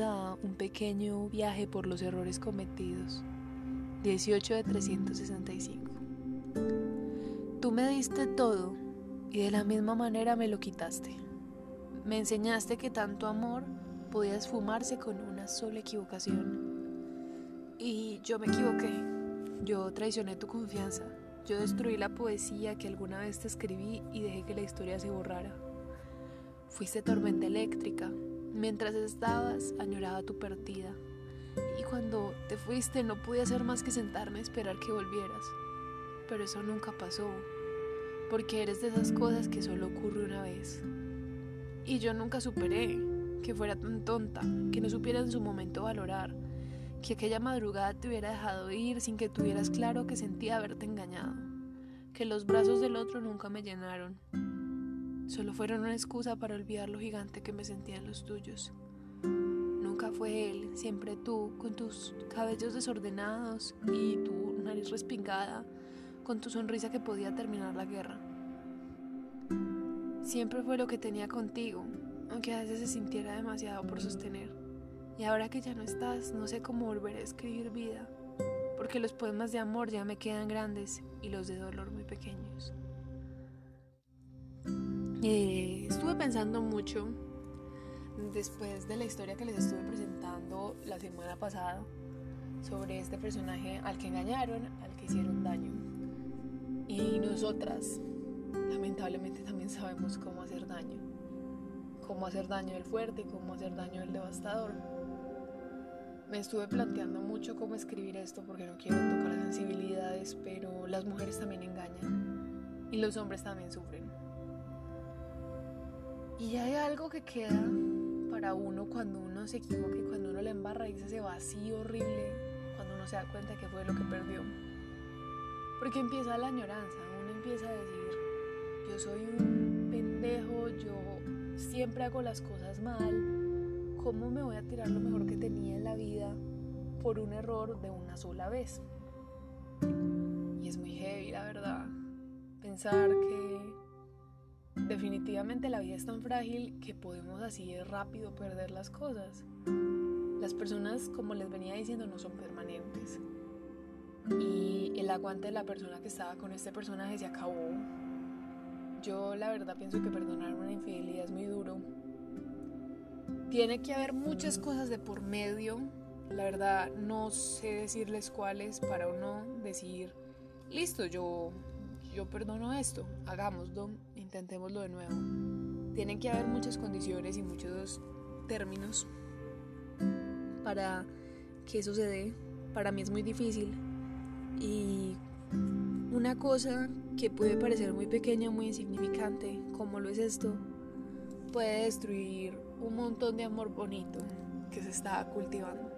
A un pequeño viaje por los errores cometidos. 18 de 365. Tú me diste todo y de la misma manera me lo quitaste. Me enseñaste que tanto amor podía esfumarse con una sola equivocación. Y yo me equivoqué. Yo traicioné tu confianza. Yo destruí la poesía que alguna vez te escribí y dejé que la historia se borrara. Fuiste tormenta eléctrica. Mientras estabas, añoraba tu partida. Y cuando te fuiste no pude hacer más que sentarme a esperar que volvieras. Pero eso nunca pasó, porque eres de esas cosas que solo ocurre una vez. Y yo nunca superé que fuera tan tonta, que no supiera en su momento valorar, que aquella madrugada te hubiera dejado ir sin que tuvieras claro que sentía haberte engañado, que los brazos del otro nunca me llenaron, Solo fueron una excusa para olvidar lo gigante que me sentía en los tuyos. Nunca fue él, siempre tú, con tus cabellos desordenados y tu nariz respingada, con tu sonrisa que podía terminar la guerra. Siempre fue lo que tenía contigo, aunque a veces se sintiera demasiado por sostener. Y ahora que ya no estás, no sé cómo volver a escribir vida, porque los poemas de amor ya me quedan grandes y los de dolor muy pequeños. Eh, estuve pensando mucho después de la historia que les estuve presentando la semana pasada sobre este personaje al que engañaron, al que hicieron daño. Y nosotras, lamentablemente, también sabemos cómo hacer daño. Cómo hacer daño el fuerte cómo hacer daño el devastador. Me estuve planteando mucho cómo escribir esto porque no quiero tocar sensibilidades, pero las mujeres también engañan y los hombres también sufren. Y hay algo que queda para uno cuando uno se equivoca y cuando uno le embarra y dice ese vacío horrible, cuando uno se da cuenta que fue lo que perdió. Porque empieza la añoranza, uno empieza a decir, yo soy un pendejo, yo siempre hago las cosas mal, ¿cómo me voy a tirar lo mejor que tenía en la vida por un error de una sola vez? Y es muy heavy, la verdad, pensar que Definitivamente la vida es tan frágil que podemos así rápido perder las cosas. Las personas, como les venía diciendo, no son permanentes. Y el aguante de la persona que estaba con este personaje se acabó. Yo la verdad pienso que perdonar una infidelidad es muy duro. Tiene que haber muchas cosas de por medio. La verdad no sé decirles cuáles para uno decir, listo, yo yo perdono esto, hagámoslo, intentémoslo de nuevo. Tienen que haber muchas condiciones y muchos términos para que eso se dé. Para mí es muy difícil. Y una cosa que puede parecer muy pequeña, muy insignificante, como lo es esto, puede destruir un montón de amor bonito que se está cultivando.